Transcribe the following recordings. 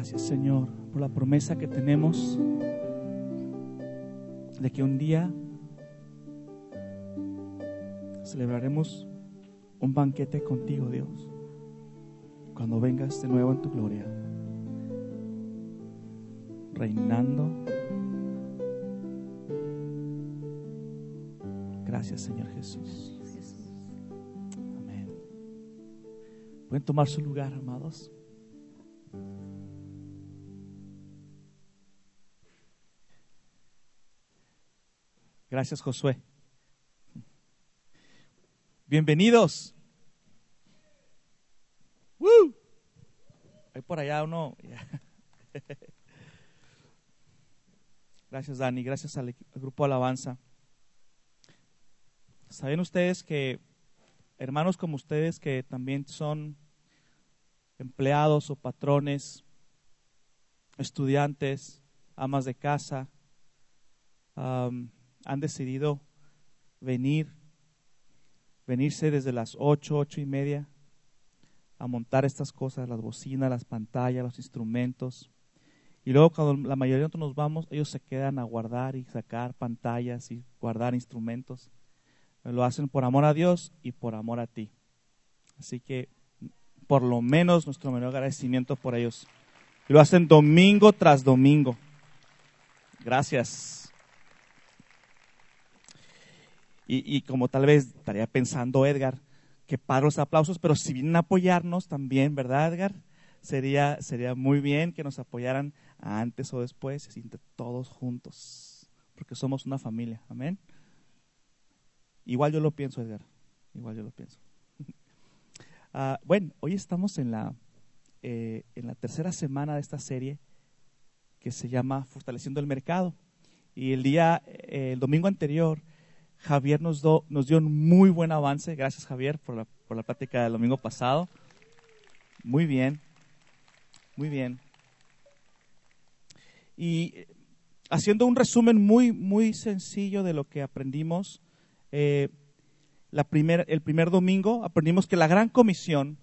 Gracias Señor por la promesa que tenemos de que un día celebraremos un banquete contigo, Dios, cuando vengas de nuevo en tu gloria, reinando. Gracias, Señor Jesús. Amén. Pueden tomar su lugar, amados. Gracias, Josué. Bienvenidos. ¡Woo! Hay por allá uno. Gracias, Dani. Gracias al, al grupo Alabanza. ¿Saben ustedes que hermanos como ustedes que también son empleados o patrones, estudiantes, amas de casa, um, han decidido venir venirse desde las ocho, ocho y media a montar estas cosas, las bocinas, las pantallas, los instrumentos. Y luego cuando la mayoría de nosotros nos vamos, ellos se quedan a guardar y sacar pantallas y guardar instrumentos. Lo hacen por amor a Dios y por amor a ti. Así que por lo menos nuestro menor agradecimiento por ellos. Y lo hacen domingo tras domingo. Gracias. Y, como tal vez estaría pensando Edgar, que para los aplausos, pero si vienen a apoyarnos también, ¿verdad, Edgar? Sería, sería muy bien que nos apoyaran antes o después, todos juntos, porque somos una familia, amén. Igual yo lo pienso, Edgar, igual yo lo pienso. uh, bueno, hoy estamos en la, eh, en la tercera semana de esta serie que se llama Fortaleciendo el Mercado. Y el día, eh, el domingo anterior, Javier nos, nos dio un muy buen avance. Gracias, Javier, por la, por la plática del domingo pasado. Muy bien, muy bien. Y eh, haciendo un resumen muy, muy sencillo de lo que aprendimos, eh, la el primer domingo aprendimos que la gran comisión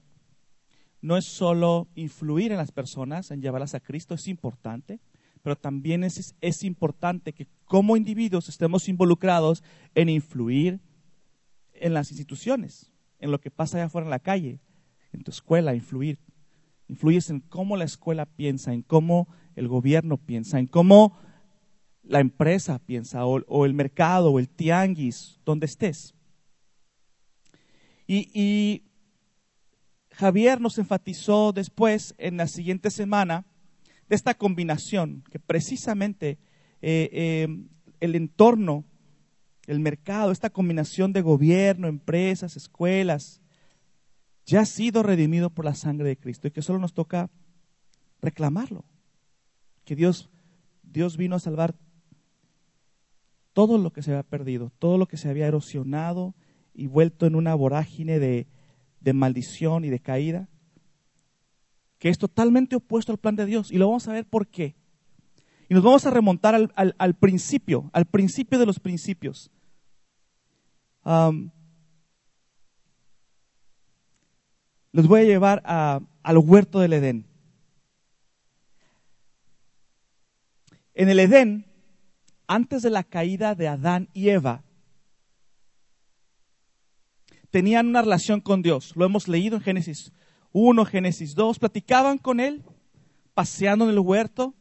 no es solo influir en las personas, en llevarlas a Cristo, es importante, pero también es, es importante que como individuos estemos involucrados en influir en las instituciones, en lo que pasa allá afuera en la calle, en tu escuela, influir. Influyes en cómo la escuela piensa, en cómo el gobierno piensa, en cómo la empresa piensa, o, el mercado, o el tianguis, donde estés. Y, y Javier nos enfatizó después, en la siguiente semana, de esta combinación, que precisamente eh, eh, el entorno, el mercado, esta combinación de gobierno, empresas, escuelas, ya ha sido redimido por la sangre de Cristo y que solo nos toca reclamarlo. Que Dios, Dios vino a salvar todo lo que se había perdido, todo lo que se había erosionado y vuelto en una vorágine de, de maldición y de caída que es totalmente opuesto al plan de Dios. Y lo vamos a ver por qué. Y nos vamos a remontar al, principio, al principio de los principios. les voy a llevar al huerto del Edén. En el Edén, antes de la caída de Adán y Eva, tenían una relación con Dios. Lo hemos leído en Génesis 1, Génesis 2, platicaban con él, paseando en el huerto,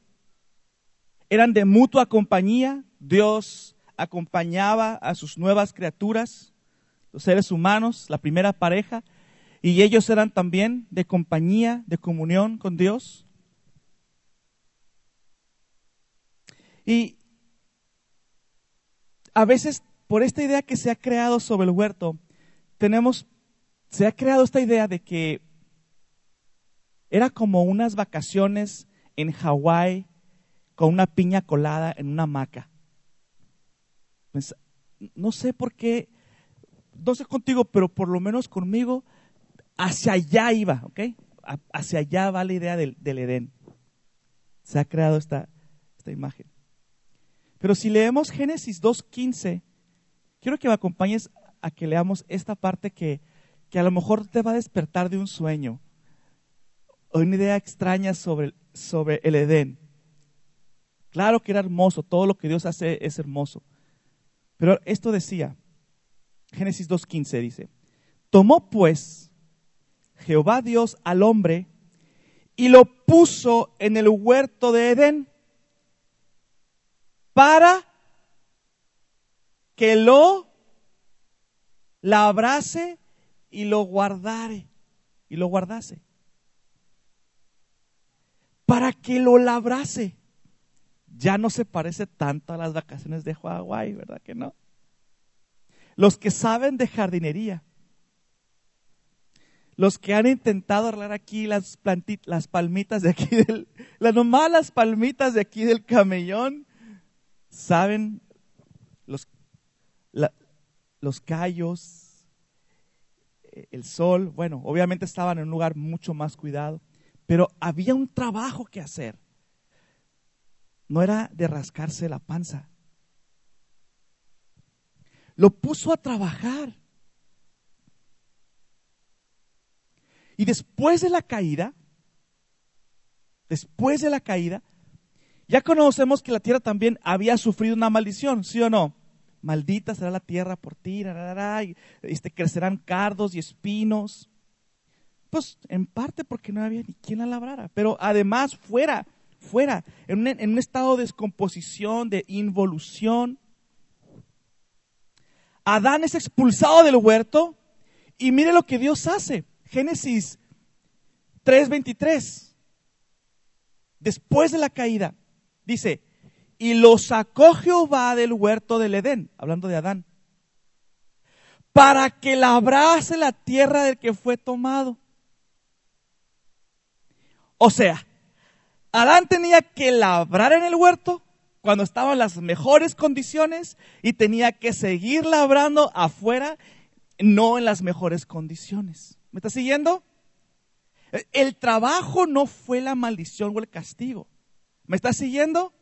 eran de mutua compañía, Dios acompañaba a sus nuevas criaturas, los seres humanos, la primera pareja, y ellos eran también de compañía, de comunión con Dios. Y a veces, por esta idea que se ha creado sobre el huerto, tenemos, se ha creado esta idea de que era como unas vacaciones en Hawái con una piña colada en una hamaca. Pues, no sé por qué, no sé contigo, pero por lo menos conmigo, hacia allá iba, ¿ok? Hacia allá va la idea del, del Edén. Se ha creado esta, esta imagen. Pero si leemos Génesis 2.15, quiero que me acompañes a que leamos esta parte que, que a lo mejor te va a despertar de un sueño una idea extraña sobre, sobre el Edén. Claro que era hermoso, todo lo que Dios hace es hermoso. Pero esto decía, Génesis 2.15 dice, tomó pues Jehová Dios al hombre y lo puso en el huerto de Edén para que lo labrase y lo guardare y lo guardase. Para que lo labrase. Ya no se parece tanto a las vacaciones de Hawái, ¿verdad que no? Los que saben de jardinería, los que han intentado arreglar aquí las, las palmitas de aquí del, las nomás palmitas de aquí del camellón, saben los, los callos, eh, el sol, bueno, obviamente estaban en un lugar mucho más cuidado, pero había un trabajo que hacer. No era de rascarse la panza. Lo puso a trabajar. Y después de la caída, después de la caída, ya conocemos que la tierra también había sufrido una maldición, ¿sí o no? Maldita será la tierra por ti, y, este, crecerán cardos y espinos. Pues en parte porque no había ni quien la labrara, pero además fuera, fuera, en un, estado de descomposición, de involución. Adán es expulsado del huerto y mire lo que Dios hace. Génesis 3:23. Después de la caída, dice, y lo sacó Jehová del huerto del Edén, hablando de Adán, para que labrase la tierra del que fue tomado. O sea, Adán tenía que labrar en el huerto cuando estaban en las mejores condiciones y tenía que seguir labrando afuera, no en las mejores condiciones. ¿Me está siguiendo? El trabajo no fue la maldición o el castigo. ¿Me está siguiendo?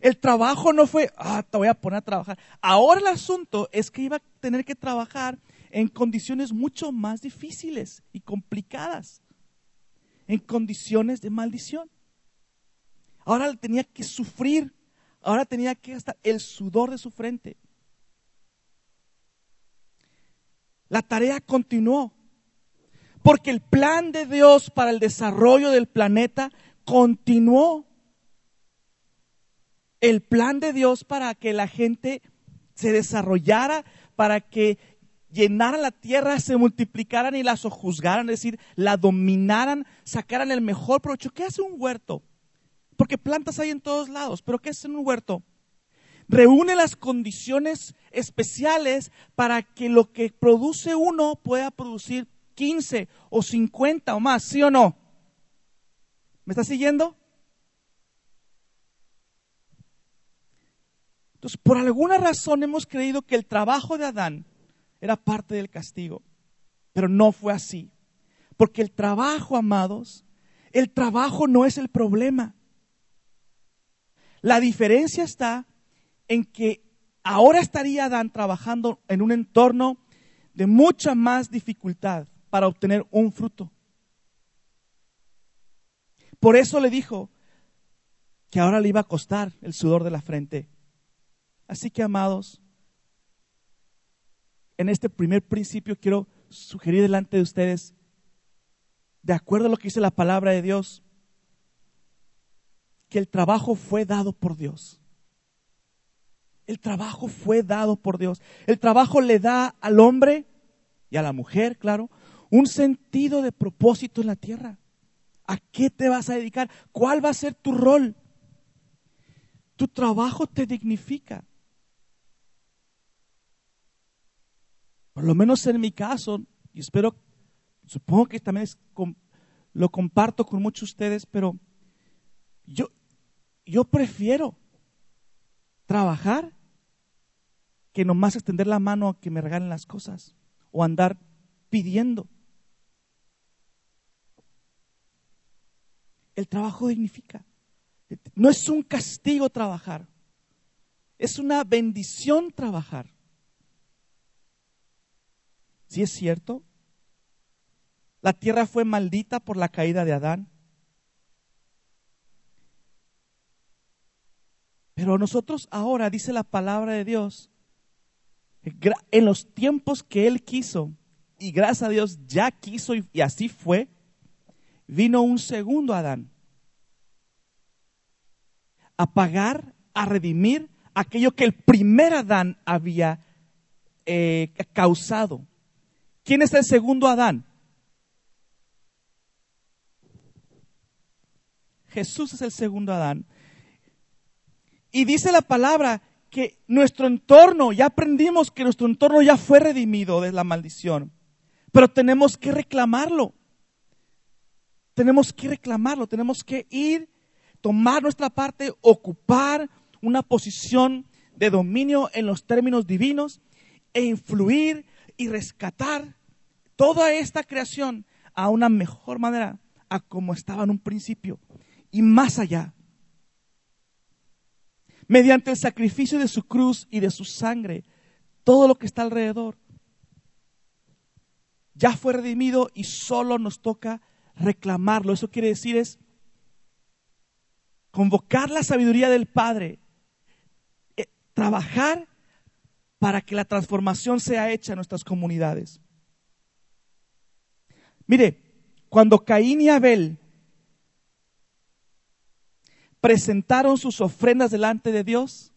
El trabajo no fue, ah, te voy a poner a trabajar. Ahora el asunto es que iba a tener que trabajar en condiciones mucho más difíciles y complicadas. En condiciones de maldición. Ahora tenía que sufrir. Ahora tenía que gastar el sudor de su frente. La tarea continuó. Porque el plan de Dios para el desarrollo del planeta continuó. El plan de Dios para que la gente se desarrollara, para que llenaran la tierra, se multiplicaran y la sojuzgaran, es decir, la dominaran, sacaran el mejor provecho. ¿Qué hace un huerto? Porque plantas hay en todos lados, pero ¿qué hace un huerto? Reúne las condiciones especiales para que lo que produce uno pueda producir 15 o 50 o más, ¿sí o no? ¿Me está siguiendo? Entonces, por alguna razón hemos creído que el trabajo de Adán era parte del castigo, pero no fue así. Porque el trabajo, amados, el trabajo no es el problema. La diferencia está en que ahora estaría Adán trabajando en un entorno de mucha más dificultad para obtener un fruto. Por eso le dijo que ahora le iba a costar el sudor de la frente. Así que, amados, en este primer principio quiero sugerir delante de ustedes, de acuerdo a lo que dice la palabra de Dios, que el trabajo fue dado por Dios. El trabajo fue dado por Dios. El trabajo le da al hombre y a la mujer, claro, un sentido de propósito en la tierra. ¿A qué te vas a dedicar? ¿Cuál va a ser tu rol? Tu trabajo te dignifica. Por lo menos en mi caso, y espero, supongo que también lo comparto con muchos de ustedes, pero yo, yo prefiero trabajar que nomás extender la mano a que me regalen las cosas o andar pidiendo. El trabajo dignifica. No es un castigo trabajar. Es una bendición trabajar. ¿Sí es cierto? La tierra fue maldita por la caída de Adán. Pero nosotros ahora, dice la palabra de Dios, en los tiempos que Él quiso, y gracias a Dios ya quiso y, así fue, vino un segundo Adán a pagar, a redimir aquello que el primer Adán había eh, causado. ¿Quién es el segundo Adán? Jesús es el segundo Adán. Y dice la palabra que nuestro entorno, ya aprendimos que nuestro entorno ya fue redimido de la maldición, pero tenemos que reclamarlo. Tenemos que reclamarlo, tenemos que ir, tomar nuestra parte, ocupar una posición de dominio en los términos divinos e influir y rescatar toda esta creación a una mejor manera, a como estaba en un principio y más allá. Mediante el sacrificio de su cruz y de su sangre, todo lo que está alrededor ya fue redimido y solo nos toca reclamarlo. Eso quiere decir es convocar la sabiduría del Padre, eh, trabajar para que la transformación sea hecha en nuestras comunidades. Mire, cuando Caín y Abel presentaron sus ofrendas delante de Dios,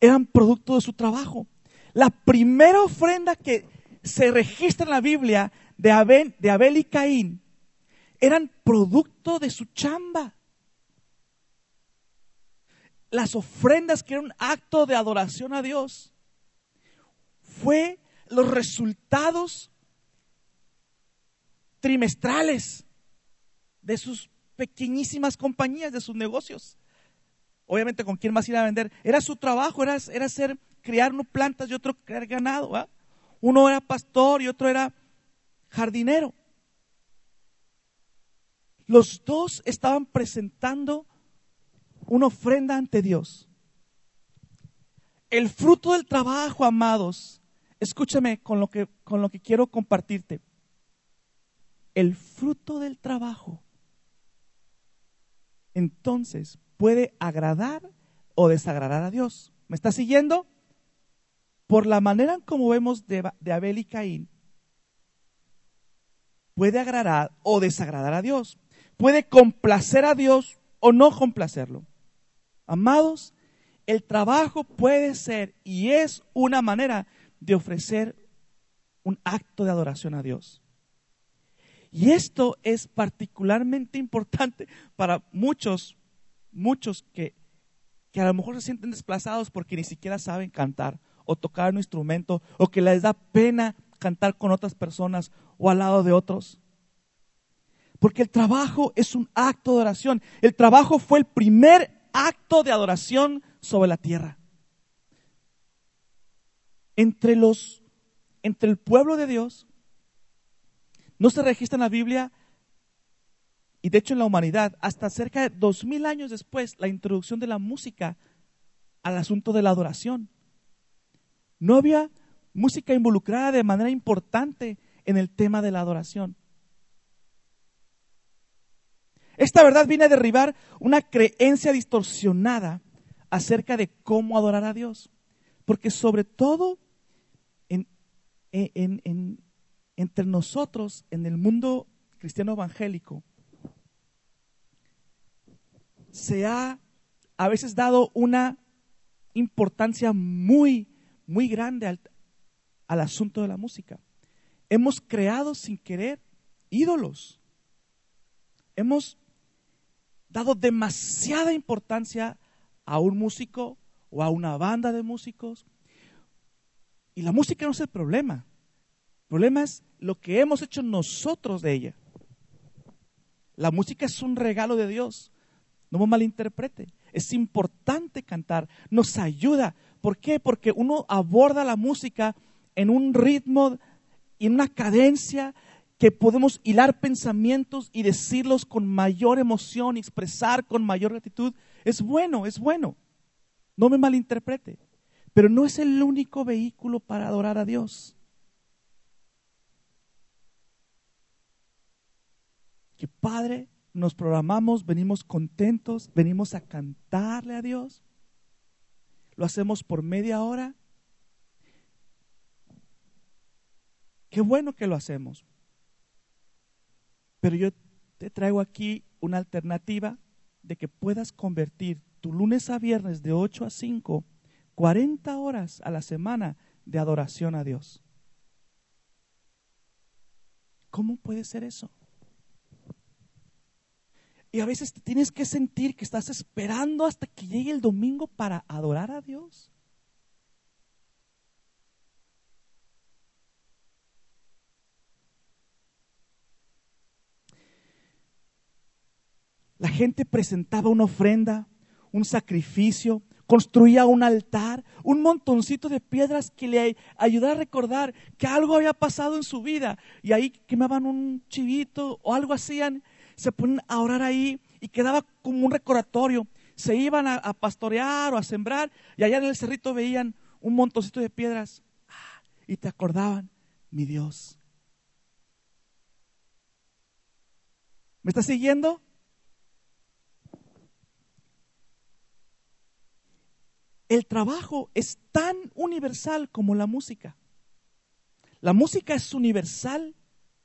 eran producto de su trabajo. La primera ofrenda que se registra en la Biblia de Abel, de Abel y Caín eran producto de su chamba. Las ofrendas que eran un acto de adoración a Dios fue los resultados trimestrales de sus pequeñísimas compañías, de sus negocios. Obviamente, ¿con quién más ir a vender? Era su trabajo, era, era hacer, criar plantas y otro criar ganado. Uno era pastor y otro era jardinero. Los dos estaban presentando una ofrenda ante Dios. El fruto del trabajo, amados, Escúchame con lo que, con lo que quiero compartirte. El fruto del trabajo entonces puede agradar o desagradar a Dios. ¿Me está siguiendo? Por la manera en como vemos de, de Abel y Caín, puede agradar o desagradar a Dios. Puede complacer a Dios o no complacerlo. Amados, el trabajo puede ser y es una manera de ofrecer un acto de adoración a Dios. Y esto es particularmente importante para muchos, muchos que, que a lo mejor se sienten desplazados porque ni siquiera saben cantar o tocar un instrumento o que les da pena cantar con otras personas o al lado de otros. Porque el trabajo es un acto de oración. El trabajo fue el primer acto de adoración sobre la tierra entre los entre el pueblo de Dios no se registra en la Biblia y de hecho en la humanidad hasta cerca de dos mil años después la introducción de la música al asunto de la adoración. No había música involucrada de manera importante en el tema de la adoración. Esta verdad viene a derribar una creencia distorsionada acerca de cómo adorar a Dios. Porque sobre todo entre nosotros, en el mundo cristiano evangélico, se ha a veces dado una importancia muy, muy grande al, al asunto de la música. Hemos creado sin querer ídolos. Hemos dado demasiada importancia a un músico o a una banda de músicos y la música no es el problema. El problema es lo que hemos hecho nosotros de ella. La música es un regalo de Dios. No me malinterprete. Es importante cantar. Nos ayuda. ¿Por qué? Porque uno aborda la música en un ritmo y en una cadencia que podemos hilar pensamientos y decirlos con mayor emoción, expresar con mayor gratitud. Es bueno, es bueno. No me malinterprete. Pero no es el único vehículo para adorar a Dios. Que Padre, nos programamos, venimos contentos, venimos a cantarle a Dios. lo hacemos por media hora. Qué bueno que lo hacemos. Pero yo te traigo aquí una alternativa de que puedas convertir tu lunes a viernes de 8 a 5, 40 horas a la semana de adoración a Dios. ¿Cómo puede ser eso? Y a veces te tienes que sentir que estás esperando hasta que llegue el domingo para adorar a Dios. La gente presentaba una ofrenda, un sacrificio, construía un altar, un montoncito de piedras que le ayudara a recordar que algo había pasado en su vida. Y ahí quemaban un chivito o algo hacían, se ponían a orar ahí y quedaba como un recordatorio. Se iban a, a pastorear o a sembrar y allá en el cerrito veían un montoncito de piedras ah, y te acordaban, mi Dios. ¿Me estás siguiendo? El trabajo es tan universal como la música. La música es universal,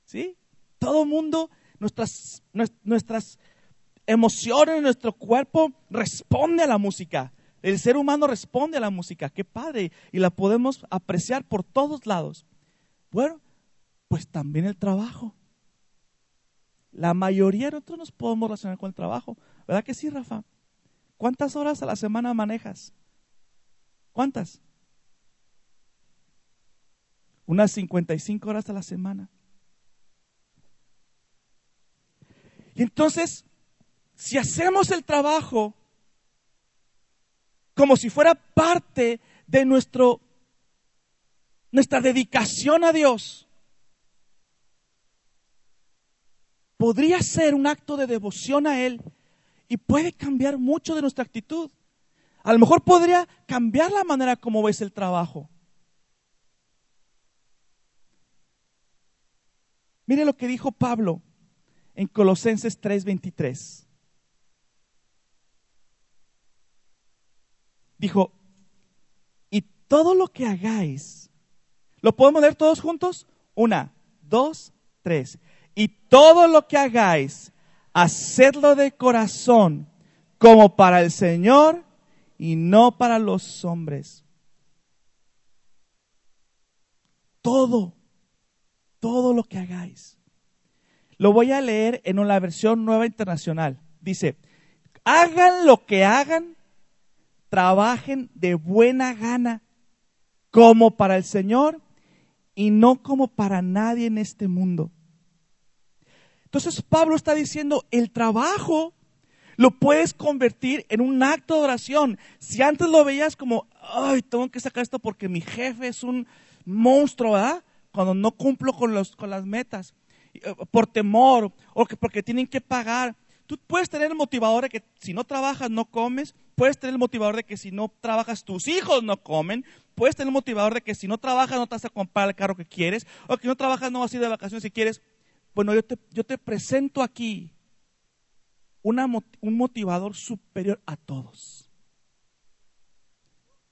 ¿sí? Todo mundo, nuestras, nuestras emociones, nuestro cuerpo responde a la música. El ser humano responde a la música, qué padre, y la podemos apreciar por todos lados. Bueno, pues también el trabajo. La mayoría de nosotros nos podemos relacionar con el trabajo, ¿verdad que sí, Rafa? ¿Cuántas horas a la semana manejas? ¿Cuántas? Unas 55 horas a la semana. Y entonces, si hacemos el trabajo como si fuera parte de nuestro, nuestra dedicación a Dios, podría ser un acto de devoción a Él y puede cambiar mucho de nuestra actitud. A lo mejor podría cambiar la manera como ves el trabajo. Mire lo que dijo Pablo en Colosenses 3:23. Dijo, y todo lo que hagáis, ¿lo podemos leer todos juntos? Una, dos, tres. Y todo lo que hagáis, hacedlo de corazón, como para el Señor y no para los hombres. Todo, todo lo que hagáis. Lo voy a leer en una versión nueva internacional. Dice, hagan lo que hagan, trabajen de buena gana, como para el Señor y no como para nadie en este mundo. Entonces Pablo está diciendo, el trabajo lo puedes convertir en un acto de oración. Si antes lo veías como, ay, tengo que sacar esto porque mi jefe es un monstruo, ¿verdad? Cuando no cumplo con, los, con las metas, eh, por temor o que porque tienen que pagar. Tú puedes tener el motivador de que si no trabajas no comes, puedes tener el motivador de que si no trabajas tus hijos no comen, puedes tener el motivador de que si no trabajas no te vas a comprar el carro que quieres, o que no trabajas no vas a ir de vacaciones si quieres. Bueno, yo te, yo te presento aquí un motivador superior a todos.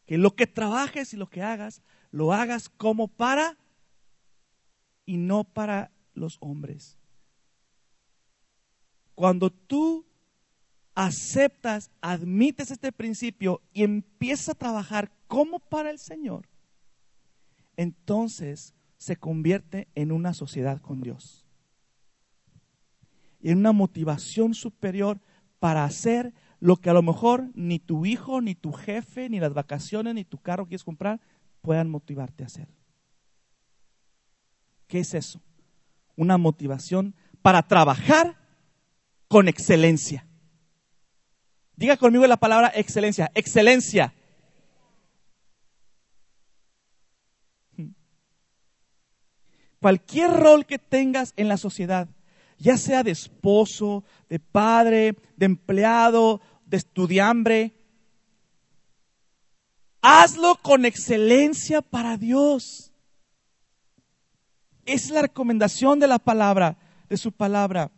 Que lo que trabajes y lo que hagas, lo hagas como para y no para los hombres. Cuando tú aceptas, admites este principio y empiezas a trabajar como para el Señor, entonces se convierte en una sociedad con Dios y en una motivación superior para hacer lo que a lo mejor ni tu hijo, ni tu jefe, ni las vacaciones, ni tu carro que quieres comprar puedan motivarte a hacer. ¿Qué es eso? Una motivación para trabajar con excelencia. Diga conmigo la palabra excelencia. Excelencia. Cualquier rol que tengas en la sociedad, ya sea de esposo, de padre, de empleado, de estudiambre. Hazlo con excelencia para Dios. Es la recomendación de la palabra, de su palabra.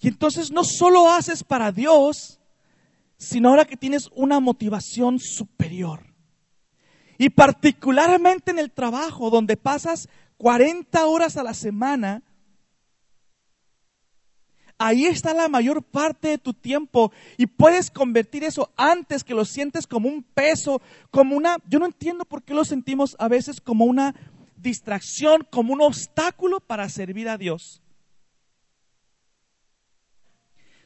Y entonces no solo haces para Dios, sino ahora que tienes una motivación superior. Y particularmente en el trabajo, donde pasas 40 horas a la semana, ahí está la mayor parte de tu tiempo y puedes convertir eso antes que lo sientes como un peso, como una, yo no entiendo por qué lo sentimos a veces como una distracción, como un obstáculo para servir a Dios.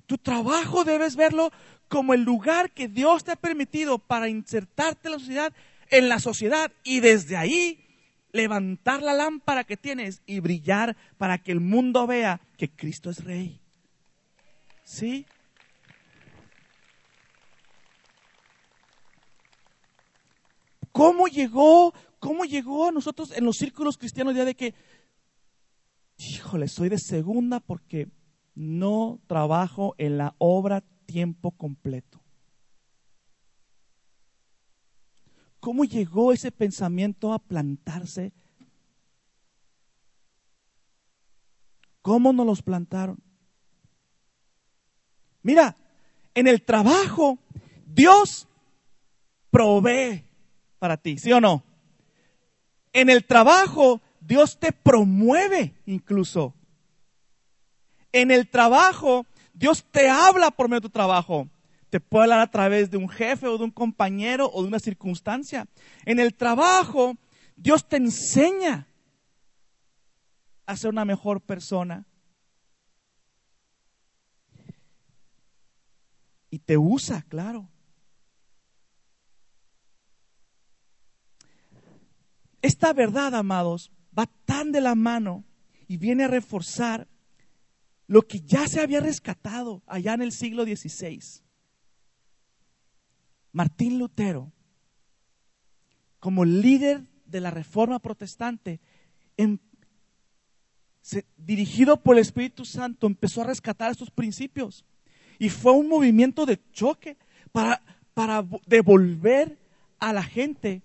Tu trabajo debes verlo como el lugar que Dios te ha permitido para insertarte en la sociedad, en la sociedad y desde ahí levantar la lámpara que tienes y brillar para que el mundo vea que Cristo es rey. ¿Sí? ¿Cómo llegó, cómo llegó a nosotros en los círculos cristianos ya de que, híjole, soy de segunda porque no trabajo en la obra tiempo completo. ¿Cómo llegó ese pensamiento a plantarse? ¿Cómo nos los plantaron? Mira, en el trabajo Dios provee para ti, ¿sí o no? En el trabajo Dios te promueve incluso. En el trabajo Dios te habla por medio de tu trabajo. Te puede hablar a través de un jefe o de un compañero o de una circunstancia. En el trabajo, Dios te enseña a ser una mejor persona. Y te usa, claro. Esta verdad, amados, va tan de la mano y viene a reforzar lo que ya se había rescatado allá en el siglo XVI. Martín Lutero, como líder de la reforma protestante, dirigido por el Espíritu Santo, empezó a rescatar estos principios. Y fue un movimiento de choque para, para devolver a la gente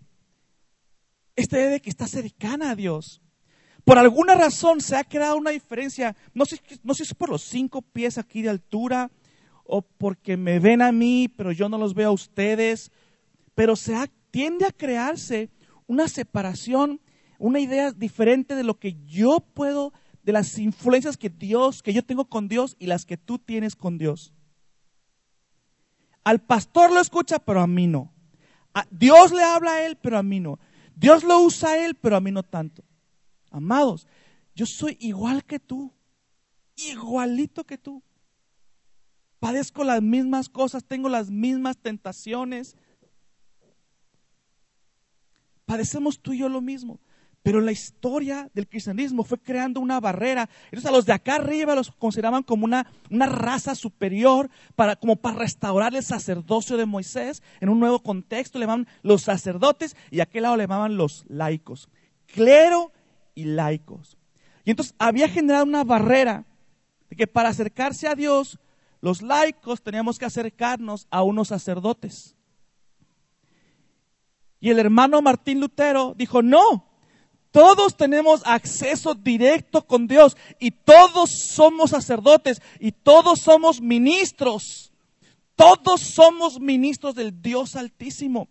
esta idea de que está cercana a Dios. Por alguna razón se ha creado una diferencia, no sé, no sé si es por los cinco pies aquí de altura o porque me ven a mí, pero yo no los veo a ustedes, pero se tiende a crearse una separación, una idea diferente de lo que yo puedo, de las influencias que Dios, que yo tengo con Dios y las que tú tienes con Dios. Al pastor lo escucha, pero a mí no. A Dios le habla a él, pero a mí no. Dios lo usa a él, pero a mí no tanto. Amados, yo soy igual que tú, igualito que tú. Padezco las mismas cosas, tengo las mismas tentaciones. Padecemos tú y yo lo mismo. Pero la historia del cristianismo fue creando una barrera. Entonces a los de acá arriba los consideraban como una, una raza superior, para, como para restaurar el sacerdocio de Moisés. En un nuevo contexto le llamaban los sacerdotes y a aquel lado le llamaban los laicos. Clero y laicos. Y entonces había generado una barrera de que para acercarse a Dios, los laicos teníamos que acercarnos a unos sacerdotes. Y el hermano Martín Lutero dijo, no, todos tenemos acceso directo con Dios y todos somos sacerdotes y todos somos ministros. Todos somos ministros del Dios Altísimo.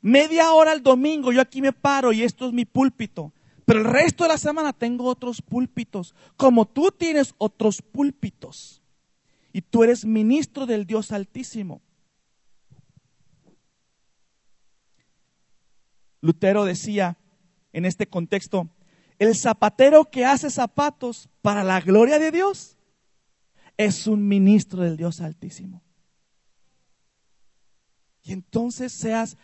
Media hora el domingo yo aquí me paro y esto es mi púlpito. Pero el resto de la semana tengo otros púlpitos, como tú tienes otros púlpitos. Y tú eres ministro del Dios Altísimo. Lutero decía en este contexto, el zapatero que hace zapatos para la gloria de Dios es un ministro del Dios Altísimo. Y entonces seas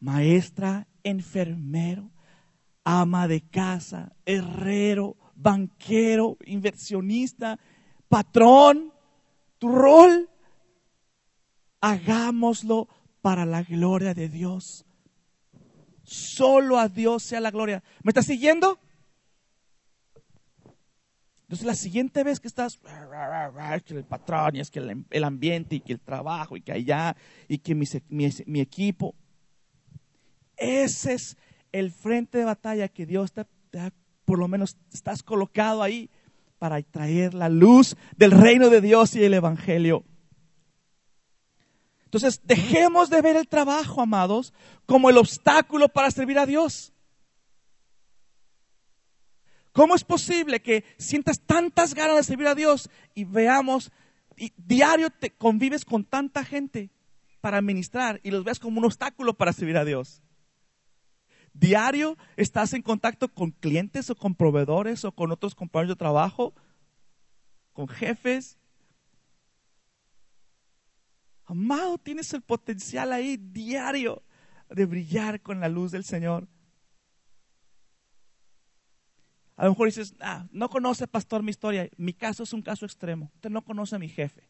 maestra, enfermero, ama de casa, herrero, banquero, inversionista, patrón, tu rol, hagámoslo para la gloria de Dios. Solo a Dios sea la gloria. ¿Me estás siguiendo? Entonces la siguiente vez que estás, que el patrón y es que el, ambiente y que el trabajo y que allá y que mi, mi equipo, ese es el frente de batalla que Dios te, por lo menos estás colocado ahí para traer la luz del reino de Dios y el Evangelio. Entonces, dejemos de ver el trabajo, amados, como el obstáculo para servir a Dios. ¿Cómo es posible que sientas tantas ganas de servir a Dios y veamos, y diario te convives con tanta gente para ministrar y los veas como un obstáculo para servir a Dios? Diario estás en contacto con clientes o con proveedores o con otros compañeros de trabajo, con jefes, Amado, tienes el potencial ahí diario de brillar con la luz del Señor. A lo mejor dices, ah, no conoce, pastor, mi historia. Mi caso es un caso extremo. Usted no conoce a mi jefe.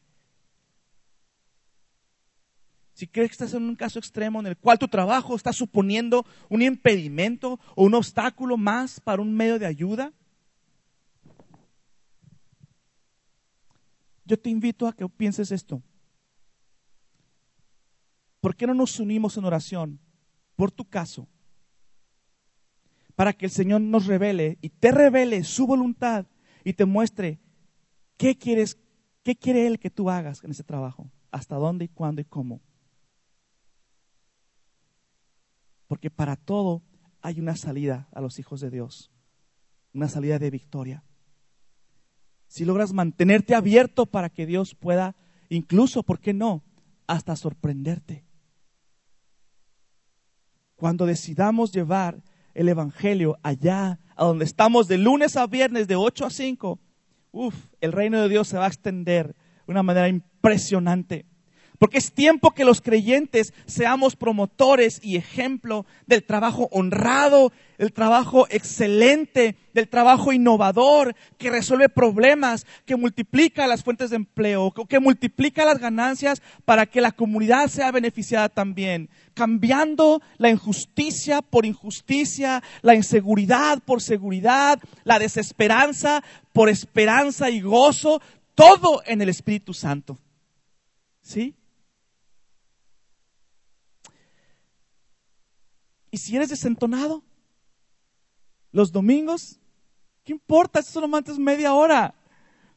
Si crees que estás en un caso extremo en el cual tu trabajo está suponiendo un impedimento o un obstáculo más para un medio de ayuda, yo te invito a que pienses esto. ¿por qué no nos unimos en oración por tu caso? Para que el Señor nos revele y te revele su voluntad y te muestre qué quieres, qué quiere Él que tú hagas en ese trabajo, hasta dónde y cuándo y cómo. Porque para todo hay una salida a los hijos de Dios, una salida de victoria. Si logras mantenerte abierto para que Dios pueda, incluso, ¿por qué no?, hasta sorprenderte cuando decidamos llevar el Evangelio allá, a donde estamos de lunes a viernes, de 8 a 5, uff, el reino de Dios se va a extender de una manera impresionante. Porque es tiempo que los creyentes seamos promotores y ejemplo del trabajo honrado, del trabajo excelente, del trabajo innovador, que resuelve problemas, que multiplica las fuentes de empleo, que multiplica las ganancias para que la comunidad sea beneficiada también, cambiando la injusticia por injusticia, la inseguridad por seguridad, la desesperanza por esperanza y gozo, todo en el Espíritu Santo. ¿Sí? Y si eres desentonado, los domingos, ¿qué importa? Eso solo mantes media hora.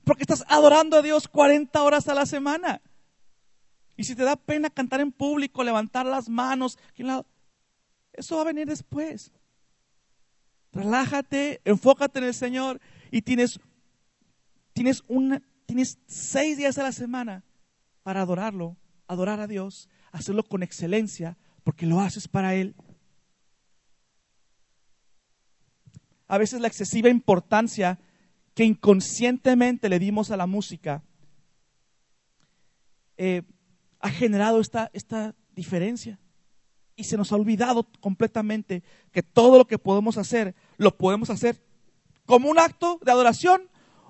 Porque estás adorando a Dios 40 horas a la semana. Y si te da pena cantar en público, levantar las manos, eso va a venir después. Relájate, enfócate en el Señor y tienes, tienes, una, tienes seis días a la semana para adorarlo, adorar a Dios, hacerlo con excelencia, porque lo haces para Él. A veces la excesiva importancia que inconscientemente le dimos a la música eh, ha generado esta, esta diferencia. Y se nos ha olvidado completamente que todo lo que podemos hacer, lo podemos hacer como un acto de adoración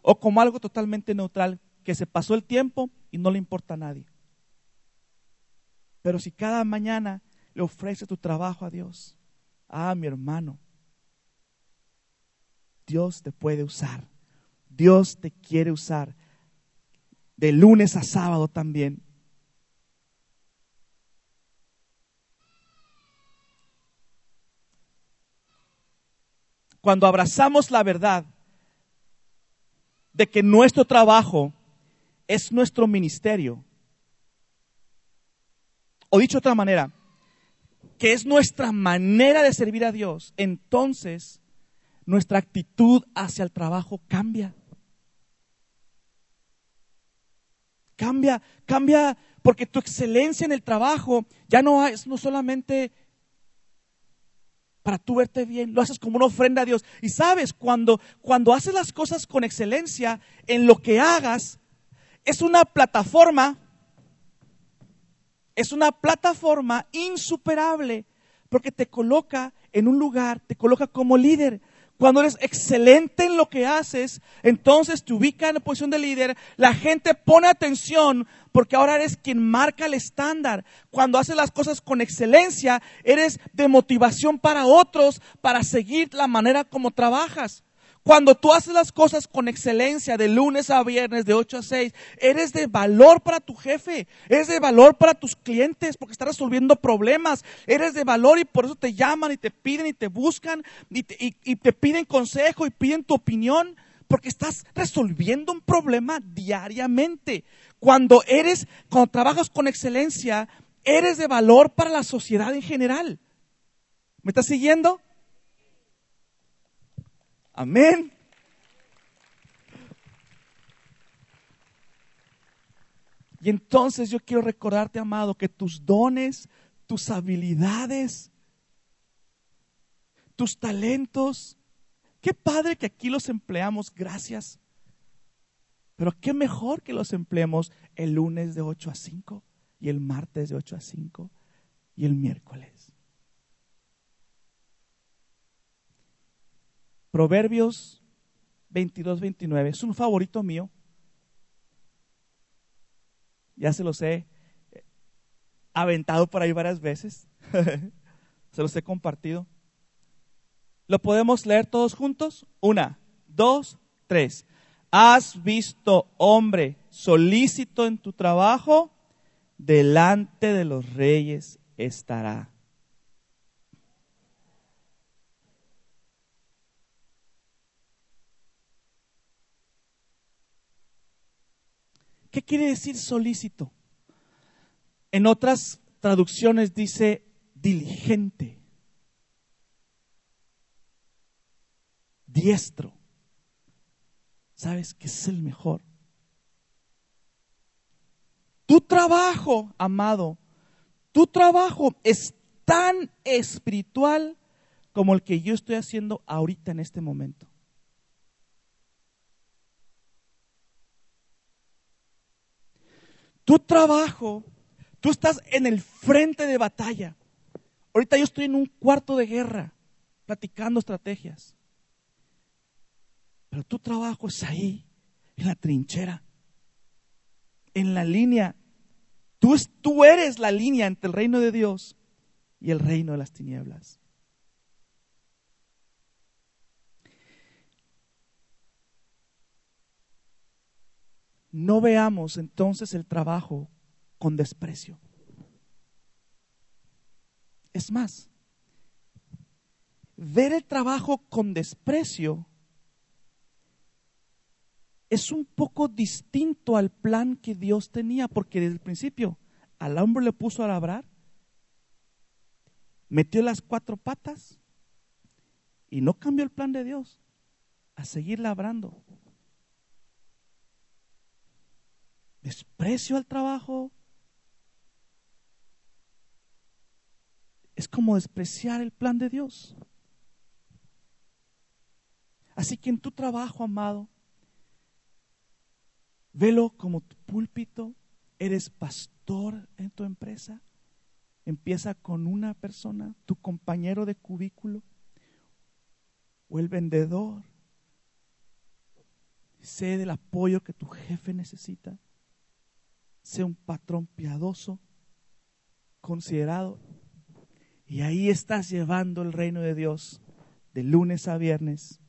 o como algo totalmente neutral, que se pasó el tiempo y no le importa a nadie. Pero si cada mañana le ofreces tu trabajo a Dios, ah, mi hermano, Dios te puede usar. Dios te quiere usar. De lunes a sábado también. Cuando abrazamos la verdad de que nuestro trabajo es nuestro ministerio, o dicho de otra manera, que es nuestra manera de servir a Dios, entonces nuestra actitud hacia el trabajo cambia. Cambia, cambia, porque tu excelencia en el trabajo ya no es no solamente para tú verte bien, lo haces como una ofrenda a Dios. Y sabes, cuando, cuando haces las cosas con excelencia en lo que hagas, es una plataforma, es una plataforma insuperable, porque te coloca en un lugar, te coloca como líder. Cuando eres excelente en lo que haces, entonces te ubica en la posición de líder, la gente pone atención porque ahora eres quien marca el estándar. Cuando haces las cosas con excelencia, eres de motivación para otros para seguir la manera como trabajas. Cuando tú haces las cosas con excelencia de lunes a viernes, de 8 a 6, eres de valor para tu jefe, eres de valor para tus clientes porque estás resolviendo problemas, eres de valor y por eso te llaman y te piden y te buscan y te, y te piden consejo y piden tu opinión porque estás resolviendo un problema diariamente. Cuando eres, cuando trabajas con excelencia, eres de valor para la sociedad en general. ¿Me estás siguiendo? Amén. Y entonces yo quiero recordarte, amado, que tus dones, tus habilidades, tus talentos, qué padre que aquí los empleamos, gracias. Pero qué mejor que los empleemos el lunes de 8 a 5 y el martes de 8 a 5 y el miércoles. Proverbios 22, 29 es un favorito mío ya se los he aventado por ahí varias veces. se los he compartido. ¿Lo podemos leer todos juntos? Una, dos, tres. ¿Has visto hombre solícito en tu trabajo? Delante de los reyes estará. ¿Qué quiere decir solícito? En otras traducciones dice diligente, diestro. ¿Sabes que es el mejor? Tu trabajo, amado, tu trabajo es tan espiritual como el que yo estoy haciendo ahorita en este momento. Tu trabajo, tú estás en el frente de batalla. Ahorita yo estoy en un cuarto de guerra, platicando estrategias. Pero tu trabajo es ahí, en la trinchera, en la línea. Tú, tú eres la línea entre el reino de Dios y el reino de las tinieblas. No veamos entonces el trabajo con desprecio. Es más, ver el trabajo con desprecio es un poco distinto al plan que Dios tenía, porque desde el principio al hombre le puso a labrar, metió las cuatro patas y no cambió el plan de Dios a seguir labrando. Desprecio al trabajo. Es como despreciar el plan de Dios. Así que en tu trabajo, amado, velo como tu púlpito, eres pastor en tu empresa. Empieza con una persona, tu compañero de cubículo o el vendedor. Sé del apoyo que tu jefe necesita sea un patrón piadoso, considerado. Y ahí estás llevando el reino de Dios de lunes a viernes.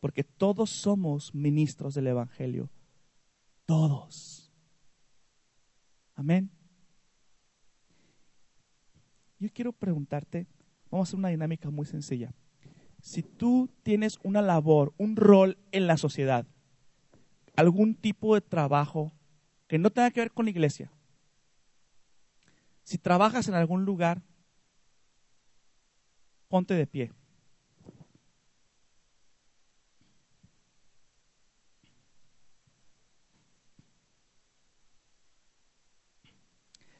Porque todos somos ministros del Evangelio. Todos. Amén. Yo quiero preguntarte, vamos a hacer una dinámica muy sencilla. Si tú tienes una labor, un rol en la sociedad, algún tipo de trabajo que no tenga que ver con la iglesia. Si trabajas en algún lugar, ponte de pie.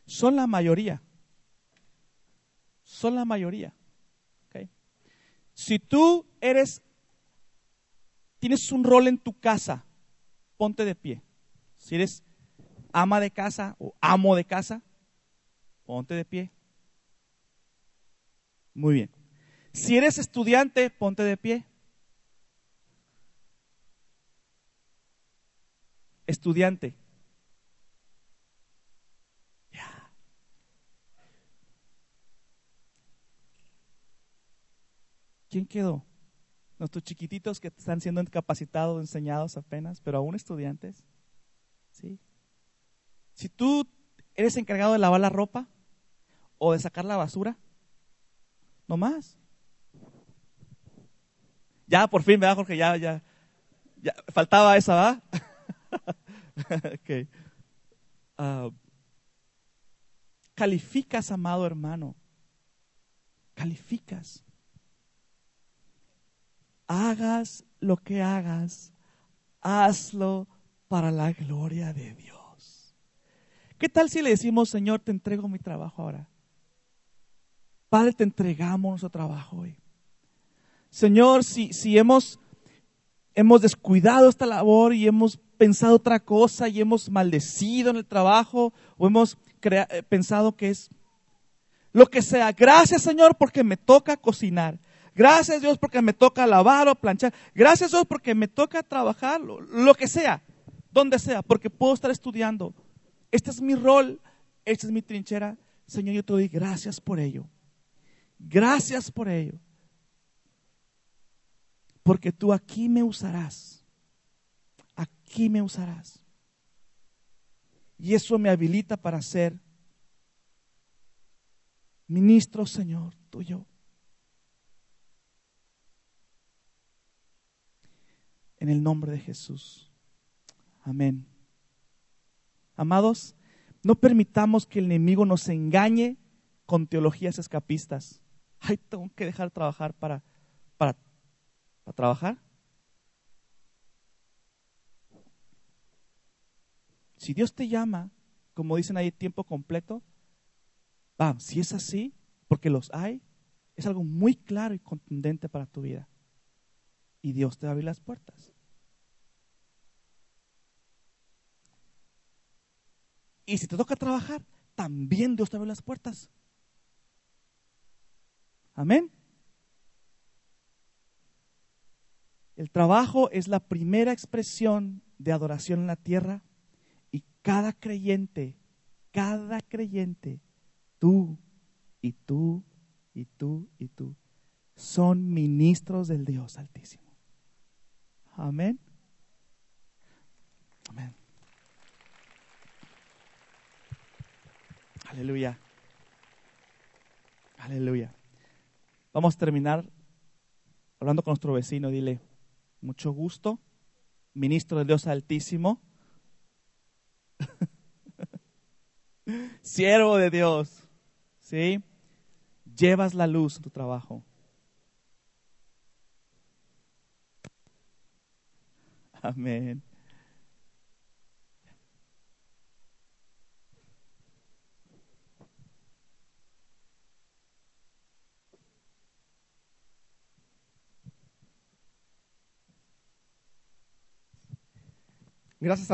Son la mayoría. Son la mayoría. Si tú eres, tienes un rol en tu casa, ponte de pie. Si eres ama de casa o amo de casa, ponte de pie. Muy bien. Si eres estudiante, ponte de pie. Estudiante. Ya. ¿Quién quedó? Nuestros chiquititos que están siendo capacitados, enseñados apenas, pero aún estudiantes. ¿Sí? Si tú eres encargado de lavar la ropa o de sacar la basura, no más. Ya, por fin, ¿verdad, Jorge? Ya, ya, faltaba esa, ¿verdad? okay. Ah, calificas, amado hermano. Calificas. Hagas lo que hagas, hazlo para la gloria de Dios. ¿Qué tal si le decimos, Señor, te entrego mi trabajo ahora? Padre, te entregamos nuestro trabajo hoy. Señor, si, si hemos, hemos descuidado esta labor y hemos pensado otra cosa y hemos maldecido en el trabajo o hemos eh, pensado que es lo que sea. Gracias Señor porque me toca cocinar. Gracias Dios porque me toca lavar o planchar. Gracias Dios porque me toca trabajar, lo, lo que sea, donde sea, porque puedo estar estudiando. Este es mi rol, esta es mi trinchera. Señor, yo te doy gracias por ello. Gracias por ello. Porque tú aquí me usarás. Aquí me usarás. Y eso me habilita para ser ministro, Señor, tuyo. En el nombre de Jesús. Amén. Amados, no permitamos que el enemigo nos engañe con teologías escapistas. Ay, tengo que dejar de trabajar para, para, para trabajar. Si Dios te llama, como dicen ahí, tiempo completo, va, si es así, porque los hay, es algo muy claro y contundente para tu vida. Y Dios te va a abrir las puertas. Y si te toca trabajar, también Dios te abre las puertas. Amén. El trabajo es la primera expresión de adoración en la tierra cada creyente, cada creyente, tú y tú y tú y tú, son ministros del Dios Altísimo. Amén. Amén. Aleluya. Aleluya. Vamos a terminar hablando con nuestro vecino. Dile, mucho gusto, ministro del Dios Altísimo. Siervo de Dios, ¿sí? Llevas la luz en tu trabajo. Amén. Gracias a